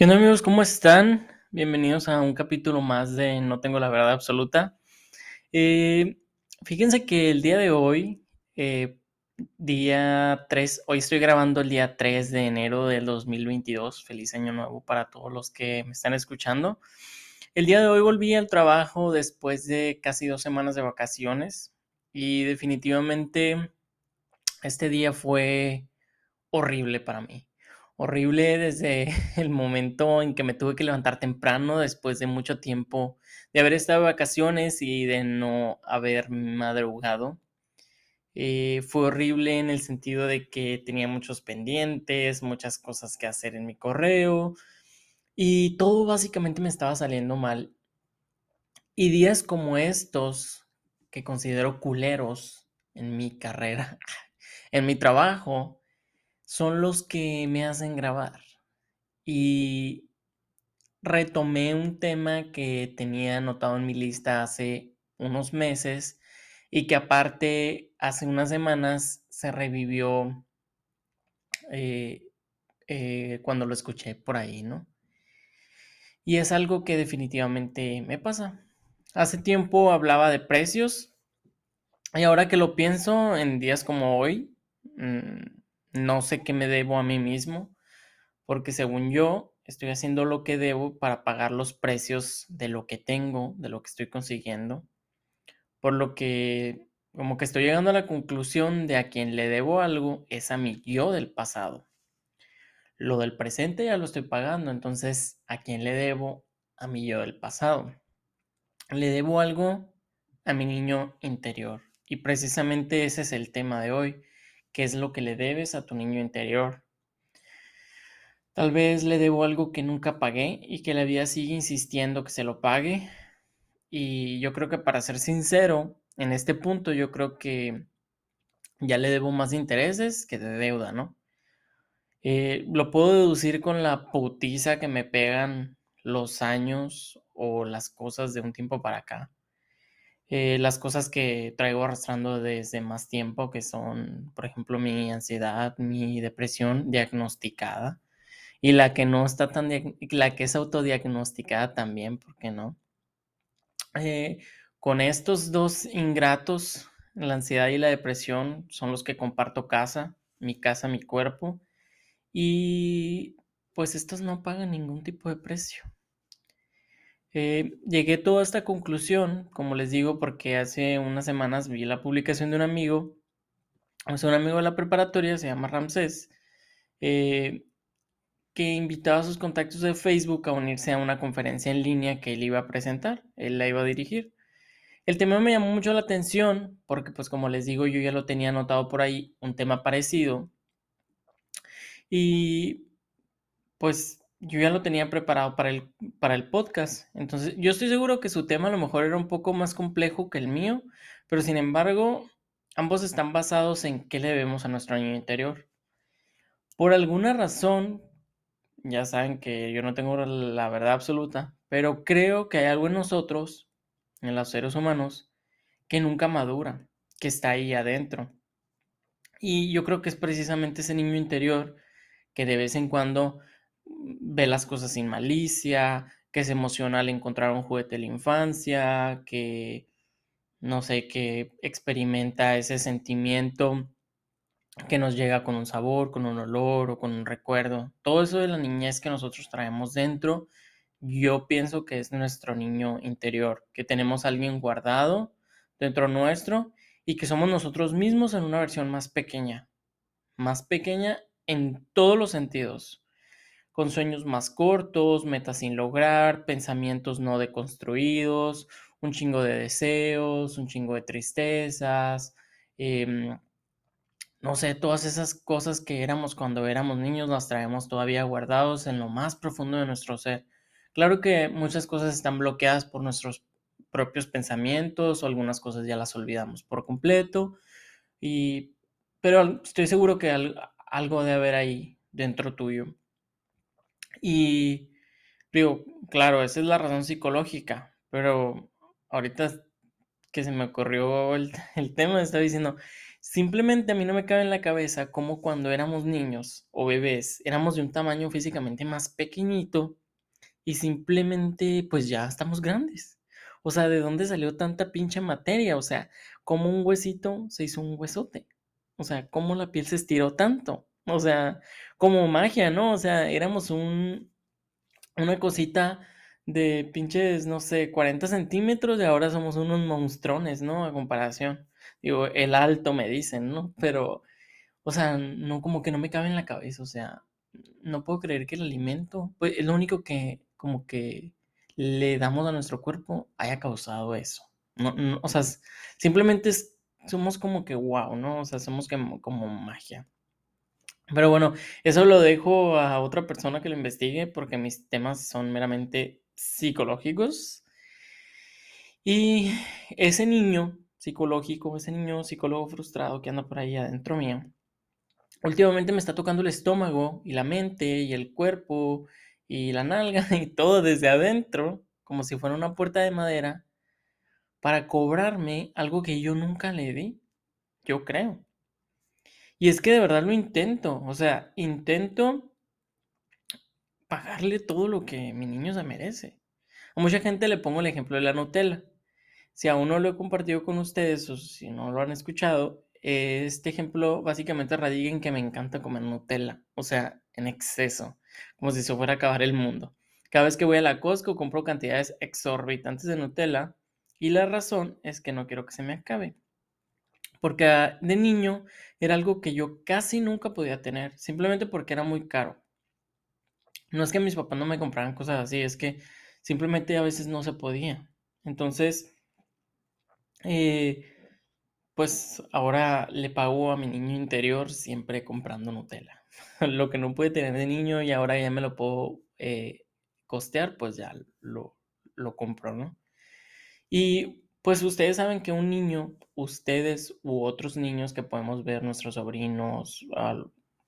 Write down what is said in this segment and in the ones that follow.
¿Qué onda amigos? ¿Cómo están? Bienvenidos a un capítulo más de No tengo la verdad absoluta. Eh, fíjense que el día de hoy, eh, día 3, hoy estoy grabando el día 3 de enero del 2022. Feliz año nuevo para todos los que me están escuchando. El día de hoy volví al trabajo después de casi dos semanas de vacaciones y definitivamente este día fue horrible para mí horrible desde el momento en que me tuve que levantar temprano después de mucho tiempo de haber estado de vacaciones y de no haber madrugado. Eh, fue horrible en el sentido de que tenía muchos pendientes, muchas cosas que hacer en mi correo y todo básicamente me estaba saliendo mal. Y días como estos, que considero culeros en mi carrera, en mi trabajo, son los que me hacen grabar. Y retomé un tema que tenía anotado en mi lista hace unos meses y que aparte hace unas semanas se revivió eh, eh, cuando lo escuché por ahí, ¿no? Y es algo que definitivamente me pasa. Hace tiempo hablaba de precios y ahora que lo pienso en días como hoy, mm, no sé qué me debo a mí mismo, porque según yo estoy haciendo lo que debo para pagar los precios de lo que tengo, de lo que estoy consiguiendo, por lo que como que estoy llegando a la conclusión de a quien le debo algo es a mi yo del pasado. Lo del presente ya lo estoy pagando, entonces a quién le debo a mi yo del pasado. Le debo algo a mi niño interior. Y precisamente ese es el tema de hoy qué es lo que le debes a tu niño interior. Tal vez le debo algo que nunca pagué y que la vida sigue insistiendo que se lo pague. Y yo creo que para ser sincero, en este punto yo creo que ya le debo más intereses que de deuda, ¿no? Eh, lo puedo deducir con la putiza que me pegan los años o las cosas de un tiempo para acá. Eh, las cosas que traigo arrastrando desde más tiempo, que son, por ejemplo, mi ansiedad, mi depresión diagnosticada y la que no está tan, la que es autodiagnosticada también, ¿por qué no? Eh, con estos dos ingratos, la ansiedad y la depresión son los que comparto casa, mi casa, mi cuerpo, y pues estos no pagan ningún tipo de precio. Eh, llegué toda esta conclusión, como les digo, porque hace unas semanas vi la publicación de un amigo, es un amigo de la preparatoria, se llama Ramsés, eh, que invitaba a sus contactos de Facebook a unirse a una conferencia en línea que él iba a presentar, él la iba a dirigir. El tema me llamó mucho la atención porque, pues como les digo, yo ya lo tenía anotado por ahí, un tema parecido. Y pues yo ya lo tenía preparado para el, para el podcast. Entonces, yo estoy seguro que su tema a lo mejor era un poco más complejo que el mío, pero sin embargo, ambos están basados en qué le vemos a nuestro niño interior. Por alguna razón, ya saben que yo no tengo la verdad absoluta, pero creo que hay algo en nosotros, en los seres humanos, que nunca madura, que está ahí adentro. Y yo creo que es precisamente ese niño interior que de vez en cuando ve las cosas sin malicia, que es emocional encontrar un juguete de la infancia, que no sé, que experimenta ese sentimiento que nos llega con un sabor, con un olor o con un recuerdo. Todo eso de la niñez que nosotros traemos dentro, yo pienso que es nuestro niño interior, que tenemos a alguien guardado dentro nuestro y que somos nosotros mismos en una versión más pequeña, más pequeña en todos los sentidos con sueños más cortos, metas sin lograr, pensamientos no deconstruidos, un chingo de deseos, un chingo de tristezas, em, no sé, todas esas cosas que éramos cuando éramos niños las traemos todavía guardados en lo más profundo de nuestro ser. Claro que muchas cosas están bloqueadas por nuestros propios pensamientos o algunas cosas ya las olvidamos por completo, y, pero estoy seguro que algo debe haber ahí dentro tuyo. Y digo, claro, esa es la razón psicológica, pero ahorita que se me ocurrió el, tema, estaba diciendo, Simplemente a mí no me cabe en la cabeza cómo cuando éramos niños o bebés éramos de un tamaño físicamente más pequeñito y simplemente pues ya estamos grandes. O sea, ¿de dónde salió tanta pinche materia? O sea, ¿cómo un huesito se hizo un huesote? O sea, ¿cómo la piel se estiró tanto? O sea, como magia, ¿no? O sea, éramos un, una cosita de pinches, no sé, 40 centímetros y ahora somos unos monstruones, ¿no? A comparación. Digo, el alto me dicen, ¿no? Pero, o sea, no, como que no me cabe en la cabeza, o sea, no puedo creer que el alimento, pues es lo único que como que le damos a nuestro cuerpo haya causado eso. No, o sea, simplemente somos como que wow, ¿no? O sea, somos como, como magia. Pero bueno, eso lo dejo a otra persona que lo investigue porque mis temas son meramente psicológicos. Y ese niño psicológico, ese niño psicólogo frustrado que anda por ahí adentro mío, últimamente me está tocando el estómago y la mente y el cuerpo y la nalga y todo desde adentro, como si fuera una puerta de madera, para cobrarme algo que yo nunca le di, yo creo. Y es que de verdad lo intento, o sea, intento pagarle todo lo que mi niño se merece. A mucha gente le pongo el ejemplo de la Nutella. Si aún no lo he compartido con ustedes o si no lo han escuchado, este ejemplo básicamente radica en que me encanta comer Nutella, o sea, en exceso, como si se fuera a acabar el mundo. Cada vez que voy a la Costco compro cantidades exorbitantes de Nutella y la razón es que no quiero que se me acabe. Porque ah, de niño era algo que yo casi nunca podía tener, simplemente porque era muy caro. No es que mis papás no me compraran cosas así, es que simplemente a veces no se podía. Entonces, eh, pues ahora le pago a mi niño interior siempre comprando Nutella. lo que no puede tener de niño y ahora ya me lo puedo eh, costear, pues ya lo, lo compro, ¿no? Y pues ustedes saben que un niño, ustedes u otros niños que podemos ver, nuestros sobrinos,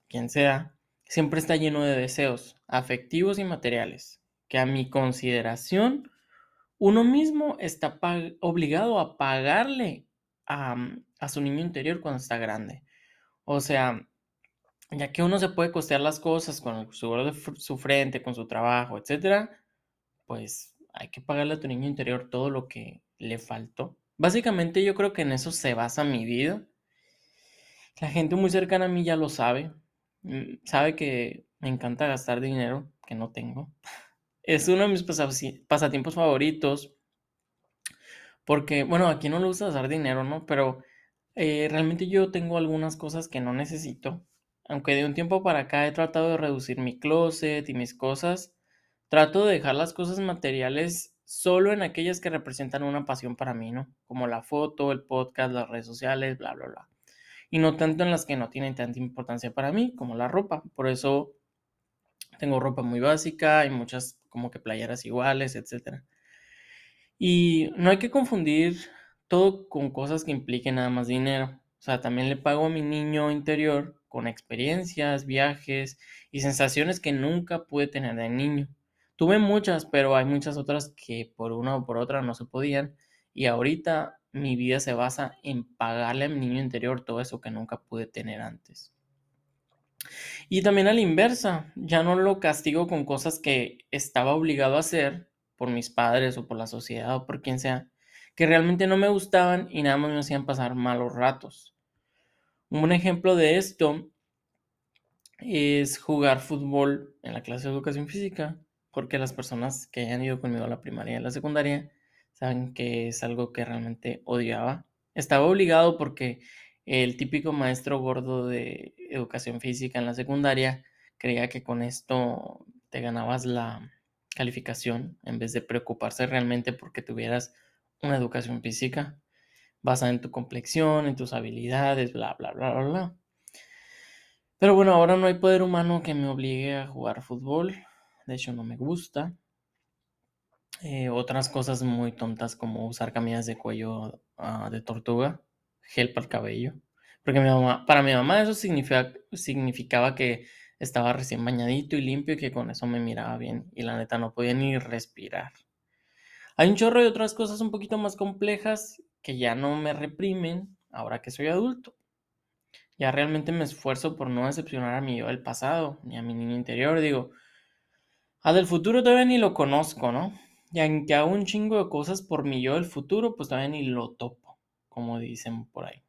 quien sea, siempre está lleno de deseos afectivos y materiales, que a mi consideración, uno mismo está obligado a pagarle a, su niño interior cuando está grande. O sea, ya que uno se puede costear las cosas con el seguro de su frente, con su trabajo, etcétera, pues hay que pagarle a tu niño interior todo lo que le faltó. Básicamente yo creo que en eso se basa mi vida. La gente muy cercana a mí ya lo sabe. Mm, sabe que me encanta gastar dinero, que no tengo. Es uno de mis pasatiempos favoritos. Porque, bueno, aquí no le gusta gastar dinero, ¿no? Pero eh, realmente yo tengo algunas cosas que no necesito. Aunque de un tiempo para acá he tratado de reducir mi closet y mis cosas, trato de dejar las cosas materiales solo en aquellas que representan una pasión para mí, ¿no? Como la foto, el podcast, las redes sociales, bla, bla, bla. Y no tanto en las que no tienen tanta importancia para mí, como la ropa. Por eso tengo ropa muy básica y muchas como que playeras iguales, etc. Y no hay que confundir todo con cosas que impliquen nada más dinero. O sea, también le pago a mi niño interior con experiencias, viajes y sensaciones que nunca pude tener de niño. Tuve muchas, pero hay muchas otras que por una o por otra no se podían. Y ahorita mi vida se basa en pagarle a mi niño interior todo eso que nunca pude tener antes. Y también a la inversa, ya no lo castigo con cosas que estaba obligado a hacer por mis padres o por la sociedad o por quien sea, que realmente no me gustaban y nada más me hacían pasar malos ratos. Un ejemplo de esto es jugar fútbol en la clase de educación física porque las personas que hayan ido conmigo a la primaria y a la secundaria saben que es algo que realmente odiaba. Estaba obligado porque el típico maestro gordo de educación física en la secundaria creía que con esto te ganabas la calificación en vez de preocuparse realmente porque tuvieras una educación física basada en tu complexión, en tus habilidades, bla, bla, bla, bla, bla. Pero bueno, ahora no hay poder humano que me obligue a jugar fútbol de hecho no me gusta. Eh, otras cosas muy tontas como usar camisas de cuello ah, de tortuga, gel para el cabello. Porque mi mamá, para mi mamá eso significaba que estaba recién bañadito y limpio y que con eso me miraba bien. Y la neta no podía ni respirar. Hay un chorro de otras cosas un poquito más complejas que ya no me reprimen ahora que soy adulto. Ya realmente me esfuerzo por no decepcionar a mi yo del pasado, ni a mi niño interior. Digo, a del futuro todavía ni lo conozco, ¿no? Y aunque hago un chingo de cosas por mi yo del futuro, pues todavía ni lo topo, como dicen por ahí.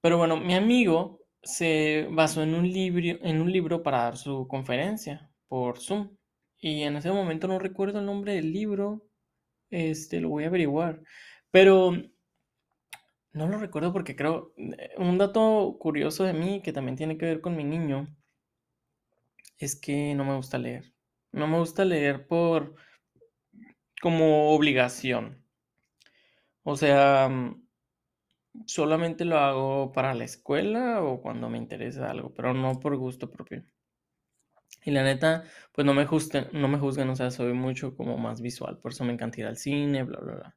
Pero bueno, mi amigo se basó en un libro, en un libro para dar su conferencia por Zoom. Y en ese momento no recuerdo el nombre del libro. Este, lo voy a averiguar. Pero no lo recuerdo porque creo, eh, un dato curioso de mí que también tiene que ver con mi niño, es que no me gusta leer. No me gusta leer por como obligación. O sea, mm, solamente lo hago para la escuela o cuando me interesa algo, pero no por gusto propio. Y la neta, pues no me juzguen, no me juzguen, o sea, soy mucho como más visual, por eso me encanta ir al cine, bla, bla, bla.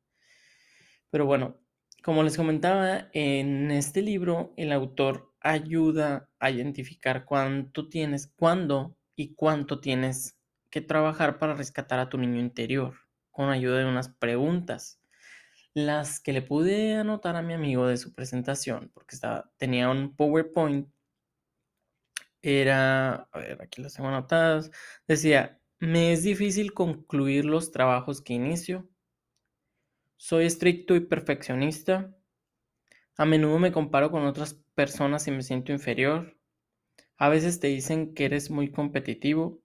Pero bueno, como les comentaba, en este libro el autor ayuda a identificar cuánto tienes, cuándo y cuánto tienes que trabajar para rescatar a tu niño interior, con ayuda de unas preguntas, las que le pude anotar a mi amigo de su presentación, porque estaba, tenía un PowerPoint, era, a ver, aquí las tengo anotadas, decía, me es difícil concluir los trabajos que inicio, soy estricto y perfeccionista. A menudo me comparo con otras personas y me siento inferior. A veces te dicen que eres muy competitivo.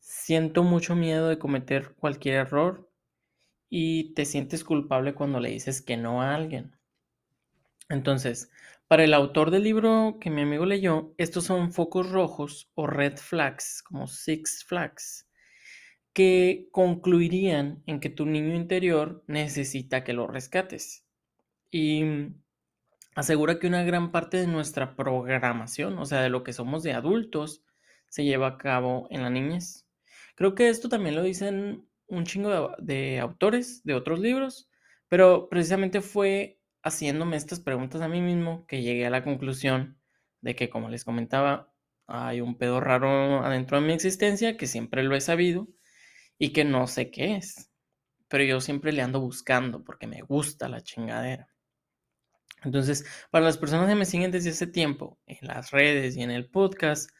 Siento mucho miedo de cometer cualquier error y te sientes culpable cuando le dices que no a alguien. Entonces, para el autor del libro que mi amigo leyó, estos son focos rojos o red flags, como six flags, que concluirían en que tu niño interior necesita que lo rescates. Y asegura que una gran parte de nuestra programación, o sea, de lo que somos de adultos, se lleva a cabo en la niñez. Creo que esto también lo dicen un chingo de, autores de otros libros, pero precisamente fue haciéndome estas preguntas a mí mismo que llegué a la conclusión de que, como les comentaba, hay un pedo raro adentro de mi existencia que siempre lo he sabido y que no sé qué es. Pero yo siempre le ando buscando porque me gusta la chingadera. Entonces, para las personas que me siguen desde hace tiempo en las redes y en el podcast,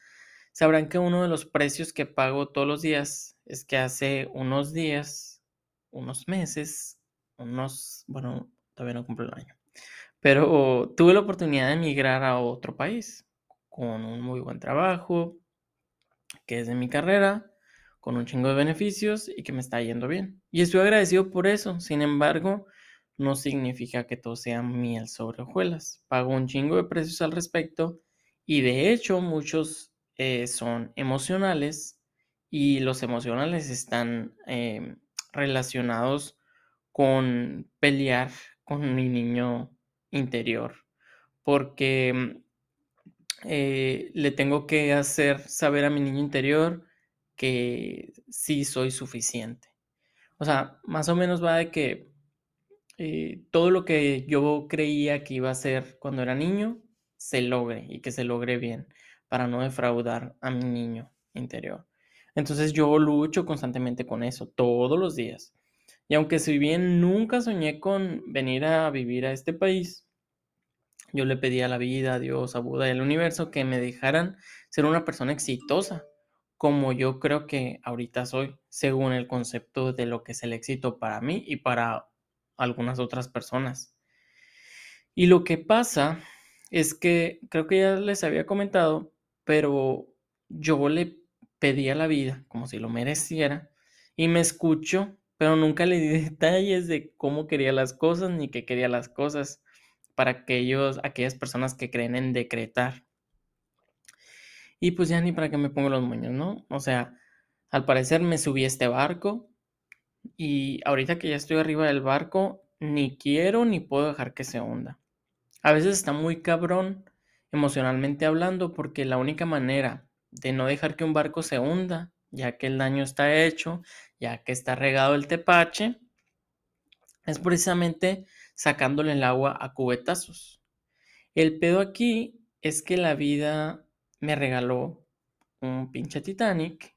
sabrán que uno de los precios que pago todos los días es que hace unos días, unos meses, unos, bueno, todavía no cumplo el año, pero tuve la oportunidad de emigrar a otro país con un muy buen trabajo, que es de mi carrera, con un chingo de beneficios y que me está yendo bien. Y estoy agradecido por eso. Sin embargo, no significa que todo sea miel sobre hojuelas. Pago un chingo de precios al respecto y de hecho muchos eh, son emocionales y los emocionales están em, relacionados con pelear con mi niño interior porque eh, le tengo que hacer saber a mi niño interior que sí soy suficiente. O sea, más o menos va de que eh, todo lo que yo creía que iba a ser cuando era niño, se logre y que se logre bien para no defraudar a mi niño interior. Entonces yo lucho constantemente con eso, todos los días. Y aunque si bien nunca soñé con venir a vivir a este país, yo le pedí a la vida, a Dios, a Buda y al universo que me dejaran ser una persona exitosa, como yo creo que ahorita soy, según el concepto de lo que es el éxito para mí y para algunas otras personas. Y lo que pasa es que creo que ya les había comentado, pero yo le pedí a la vida como si lo mereciera y me escucho, pero nunca le di detalles de cómo quería las cosas ni qué quería las cosas para aquellos, aquellas personas que creen en decretar. Y pues ya ni para qué me pongo los moños, ¿no? O sea, al parecer me subí a este barco y ahorita que ya estoy arriba del barco, ni quiero ni puedo dejar que se hunda. A veces está muy cabrón emocionalmente hablando porque la única manera de no dejar que un barco se hunda, ya que el daño está hecho, ya que está regado el tepache, es precisamente sacándole el agua a cubetazos. El pedo aquí es que la vida me regaló un pinche Titanic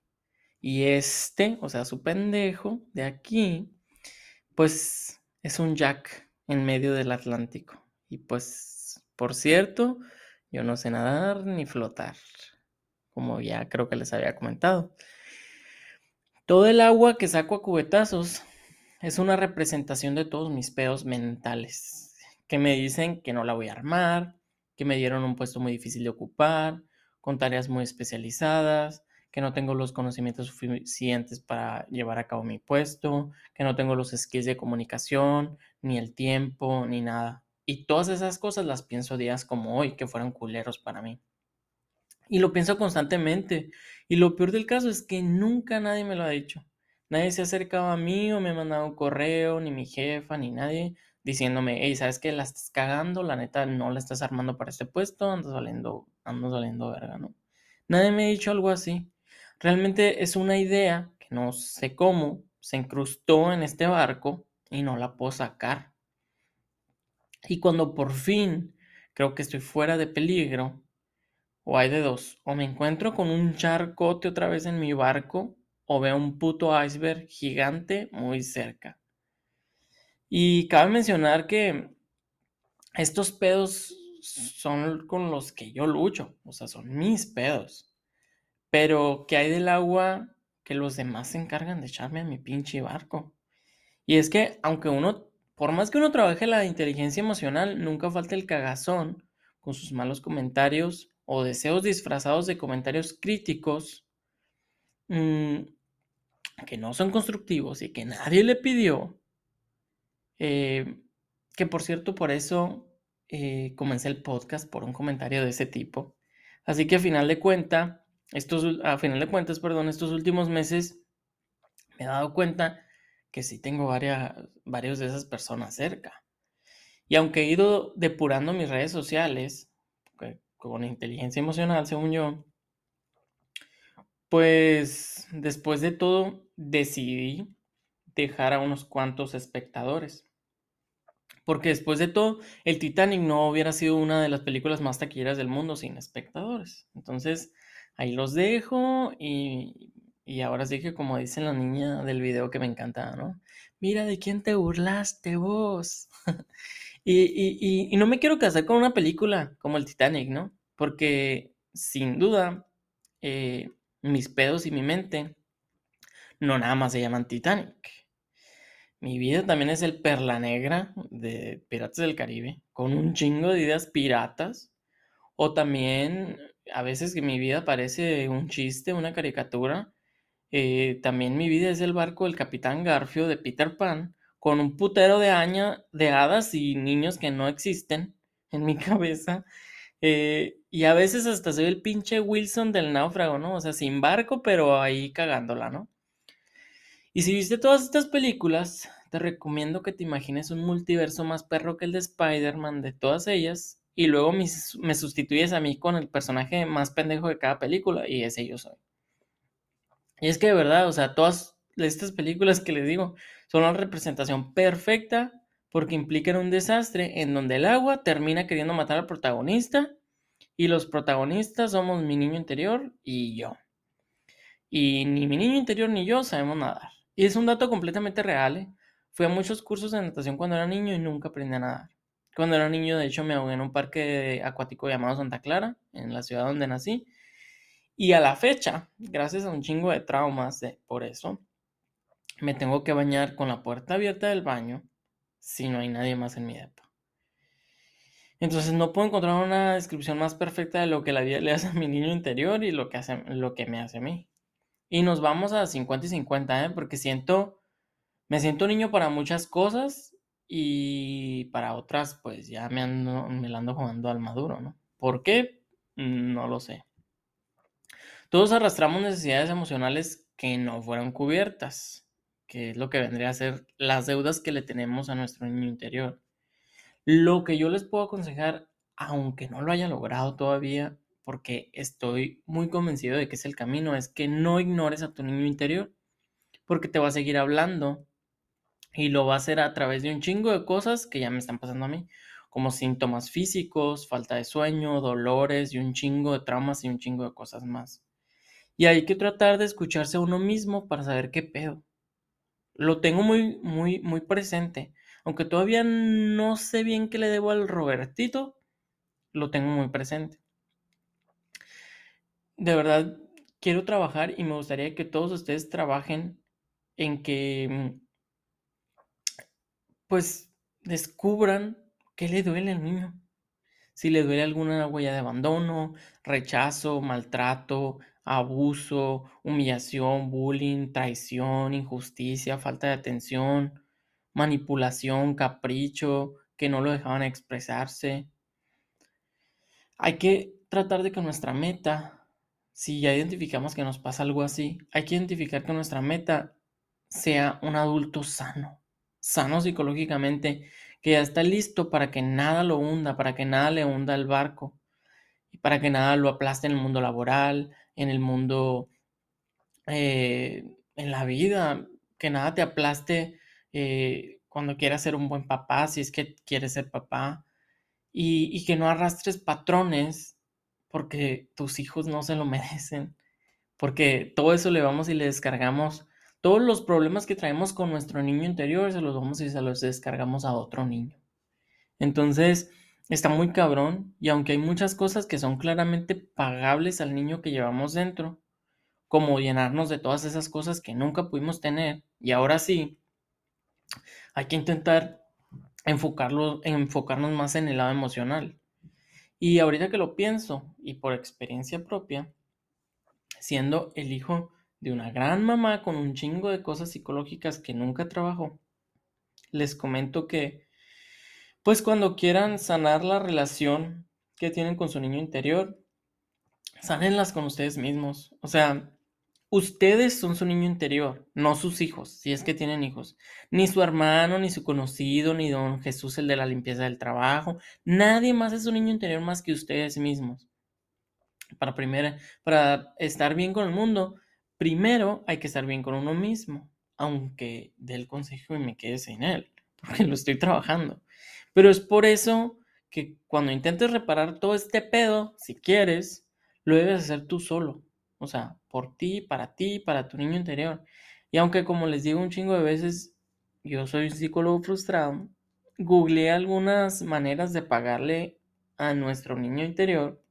y este, o sea, su pendejo de aquí, pues es un Jack en medio del Atlántico. Y pues Por cierto, yo no sé nadar ni flotar, como ya creo que les había comentado. Todo el agua que saco a cubetazos es una representación de todos mis pedos mentales, que me dicen que no la voy a armar, que me dieron un puesto muy difícil de ocupar, con tareas muy especializadas, que no tengo los conocimientos suficientes para llevar a cabo mi puesto, que no tengo los skills de comunicación, ni el tiempo, ni nada. Y todas esas cosas las pienso días como hoy, que fueron culeros para mí. Y lo pienso constantemente. Y lo peor del caso es que nunca nadie me lo ha dicho. Nadie se ha acercado a mí o me ha mandado un correo, ni mi jefa, ni nadie diciéndome, hey, ¿sabes qué? La estás cagando, la neta no la estás armando para este puesto, andas saliendo, andas saliendo verga, ¿no? Nadie me ha dicho algo así. Realmente es una idea que no sé cómo se incrustó en este barco y no la puedo sacar. Y cuando por fin creo que estoy fuera de peligro, o hay de dos, o me encuentro con un charcote otra vez en mi barco, o veo un puto iceberg gigante muy cerca. Y cabe mencionar que estos pedos son con los que yo lucho, o sea, son mis pedos. Pero, ¿qué hay del agua que los demás se encargan de echarme a mi pinche barco? Y es que, aunque uno, por más que uno trabaje la inteligencia emocional, nunca falta el cagazón con sus malos comentarios o deseos disfrazados de comentarios críticos mm, que no son constructivos y que nadie le pidió eh, que por cierto, por eso eh, comencé el podcast por un comentario de ese tipo. Así que a final de cuenta, estos, a final de cuentas, perdón, estos últimos meses me he dado cuenta que sí tengo varias, varios de esas personas cerca. Y aunque he ido depurando mis redes sociales con inteligencia emocional, según yo, pues después de todo decidí dejar a unos cuantos espectadores. Porque después de todo, el Titanic no hubiera sido una de las películas más taquilleras del mundo sin espectadores. Entonces, ahí los dejo y, ahora sí que como dice la niña del video que me encanta, ¿no? Mira de quién te burlaste vos. y, no me quiero casar con una película como el Titanic, ¿no? Porque sin duda, eh, mis pedos y mi mente no nada más se llaman Titanic. Mi vida también es el perla negra de Piratas del Caribe, con un chingo de ideas piratas. O también a veces que mi vida parece un chiste, una caricatura. Eh, también mi vida es el barco del Capitán Garfio de Peter Pan, con un putero de, de hadas y niños que no existen en mi cabeza. Eh, y a veces hasta soy el pinche Wilson del náufrago, ¿no? O sea, sin barco, pero ahí cagándola, ¿no? Y si viste todas estas películas, te recomiendo que te imagines un multiverso más perro que el de Spider-Man de todas ellas y luego me, sustituyes a mí con el personaje más pendejo de cada película y ese yo soy. Y es que de verdad, o sea, todas estas películas que les digo son una representación perfecta porque implican un desastre en donde el agua termina queriendo matar al protagonista y los protagonistas somos mi niño interior y yo. Y ni mi niño interior ni yo sabemos nadar. Y es un dato completamente real. ¿eh? Fui a muchos cursos de natación cuando era niño y nunca aprendí a nadar. Cuando era niño, de hecho, me ahogué en un parque acuático llamado Santa Clara, en la ciudad donde nací. Y a la fecha, gracias a un chingo de traumas de, por eso, me tengo que bañar con la puerta abierta del baño si no hay nadie más en mi depa. Entonces no puedo encontrar una descripción más perfecta de lo que la vida le hace a mi niño interior y lo que, hace, lo que me hace a mí. Y nos vamos a 50 y 50, ¿eh? Porque siento, me siento niño para muchas cosas y para otras, pues ya me, ando, me la ando jugando al maduro, ¿no? ¿Por qué? No lo sé. Todos arrastramos necesidades emocionales que no fueron cubiertas, que es lo que vendría a ser las deudas que le tenemos a nuestro niño interior. Lo que yo les puedo aconsejar, aunque no lo haya logrado todavía, porque estoy muy convencido de que es el camino, es que no ignores a tu niño interior, porque te va a seguir hablando y lo va a hacer a través de un chingo de cosas que ya me están pasando a mí, como síntomas físicos, falta de sueño, dolores y un chingo de traumas y un chingo de cosas más. Y hay que tratar de escucharse a uno mismo para saber qué pedo. Lo tengo muy, muy, muy presente. Aunque todavía no sé bien qué le debo al Robertito, lo tengo muy presente. De verdad, quiero trabajar y me gustaría que todos ustedes trabajen en que, mm, pues, descubran qué le duele al niño. Si le duele alguna huella de abandono, rechazo, maltrato, abuso, humillación, bullying, traición, injusticia, falta de atención, manipulación, capricho, que no lo dejaban expresarse. Hay que tratar de que nuestra meta, si ya identificamos que nos pasa algo así, hay que identificar que nuestra meta sea un adulto sano, sano psicológicamente, que ya está listo para que nada lo hunda, para que nada le hunda el barco y para que nada lo aplaste en el mundo laboral, en el mundo, eh, en la vida, que nada te aplaste eh, cuando quieras ser un buen papá, si es que quieres ser papá, y, y que no arrastres patrones porque tus hijos no se lo merecen, porque todo eso le vamos y le descargamos todos los problemas que traemos con nuestro niño interior se los vamos y se los descargamos a otro niño. Entonces, está muy cabrón y aunque hay muchas cosas que son claramente pagables al niño que llevamos dentro, como llenarnos de todas esas cosas que nunca pudimos tener y ahora sí, hay que intentar enfocarlo, enfocarnos más en el lado emocional. Y ahorita que lo pienso y por experiencia propia, siendo el hijo de una gran mamá con un chingo de cosas psicológicas que nunca trabajó, les comento que, pues cuando quieran sanar la relación que tienen con su niño interior, sánenlas con ustedes mismos. O sea, ustedes son su niño interior, no sus hijos, si es que tienen hijos. Ni su hermano, ni su conocido, ni don Jesús, el de la limpieza del trabajo. Nadie más es su niño interior más que ustedes mismos. Para, primera, para estar bien con el mundo, Primero hay que estar bien con uno mismo, aunque dé el consejo y me quede sin él, porque lo estoy trabajando. Pero es por eso que cuando intentes reparar todo este pedo, si quieres, lo debes hacer tú solo. O sea, por ti, para ti, para tu niño interior. Y aunque como les digo un chingo de veces, yo soy un psicólogo frustrado, googleé algunas maneras de pagarle a nuestro niño interior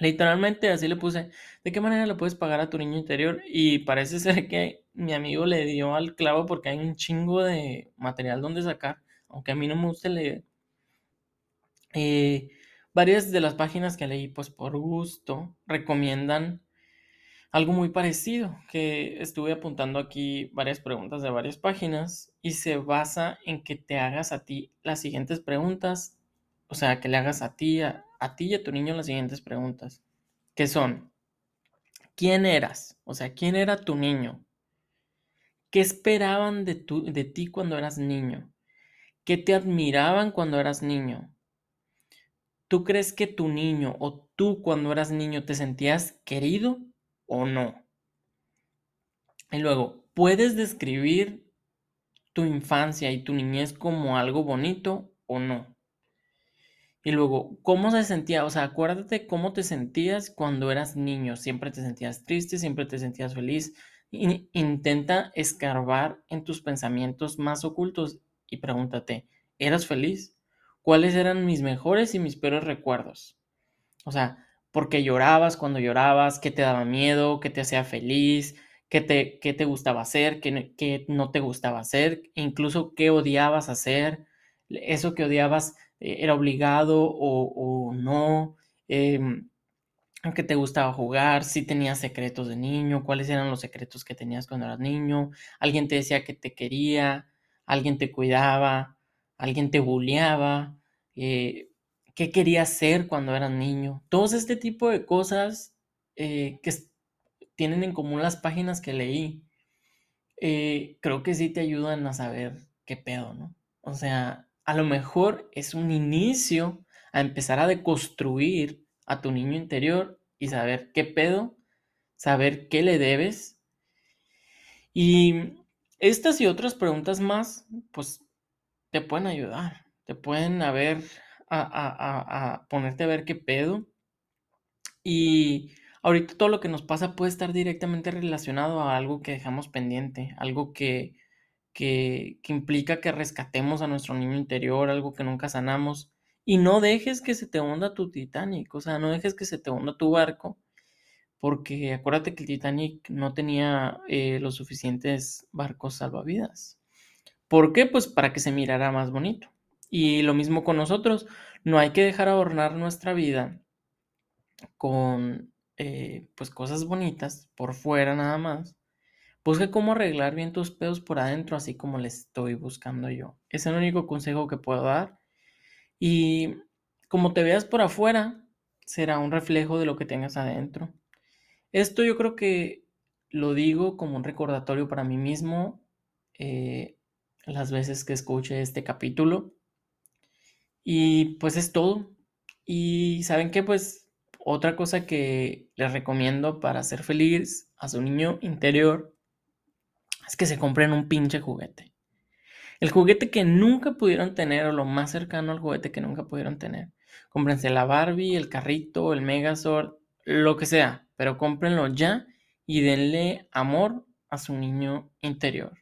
Literalmente así le puse, ¿de qué manera le puedes pagar a tu niño interior? Y parece ser que mi amigo le dio al clavo porque hay un chingo de material donde sacar, aunque a mí no me gusta leer. Eh, varias de las páginas que leí, pues por gusto, recomiendan algo muy parecido, que estuve apuntando aquí varias preguntas de varias páginas y se basa en que te hagas a ti las siguientes preguntas, o sea, que le hagas a ti, a, ti y a tu niño las siguientes preguntas, que son, ¿quién eras? O sea, ¿quién era tu niño? ¿Qué esperaban de, de ti cuando eras niño? ¿Qué te admiraban cuando eras niño? ¿Tú crees que tu niño o tú cuando eras niño te sentías querido o no? Y luego, ¿puedes describir tu infancia y tu niñez como algo bonito o no? Y luego, ¿cómo se sentía? O sea, acuérdate cómo te sentías cuando eras niño. Siempre te sentías triste, siempre te sentías feliz. intenta escarbar en tus pensamientos más ocultos y pregúntate, ¿eras feliz? ¿Cuáles eran mis mejores y mis peores recuerdos? O sea, ¿por qué llorabas cuando llorabas? ¿Qué te daba miedo? ¿Qué te hacía feliz? ¿Qué te, qué te gustaba hacer? ¿Qué, ¿Qué no te gustaba hacer? Incluso, ¿qué odiabas hacer? Eso que odiabas era obligado o, no, em, aunque te gustaba jugar, si tenías secretos de niño, cuáles eran los secretos que tenías cuando eras niño, alguien te decía que te quería, alguien te cuidaba, alguien te bulleaba, eh, qué querías ser cuando eras niño. Todos este tipo de cosas eh, que tienen en común las páginas que leí, creo que sí te ayudan a saber qué pedo, ¿no? O sea, a lo mejor es un inicio a empezar a deconstruir a tu niño interior y saber qué pedo, saber qué le debes. Y estas y otras preguntas más, pues te pueden ayudar, te pueden a ver, a, a ponerte a ver qué pedo. Y ahorita todo lo que nos pasa puede estar directamente relacionado a algo que dejamos pendiente, algo que que, implica que rescatemos a nuestro niño interior, algo que nunca sanamos. Y no dejes que se te hunda tu Titanic, o sea, no dejes que se te hunda tu barco, porque acuérdate que el Titanic no tenía eh, los suficientes barcos salvavidas. ¿Por qué? Pues para que se mirara más bonito. Y lo mismo con nosotros, no hay que dejar adornar nuestra vida con eh, pues cosas bonitas por fuera nada más. Busca cómo arreglar bien tus pedos por adentro, así como le estoy buscando yo. Es el único consejo que puedo dar. Y como te veas por afuera, será un reflejo de lo que tengas adentro. Esto yo creo que lo digo como un recordatorio para mí mismo eh, las veces que escuche este capítulo. Y pues es todo. Y saben que pues otra cosa que les recomiendo para ser feliz a su niño interior es que se compren un pinche juguete. El juguete que nunca pudieron tener o lo más cercano al juguete que nunca pudieron tener. Cómprense la Barbie, el carrito, el Megazord, lo que sea, pero cómprenlo ya y denle amor a su niño interior.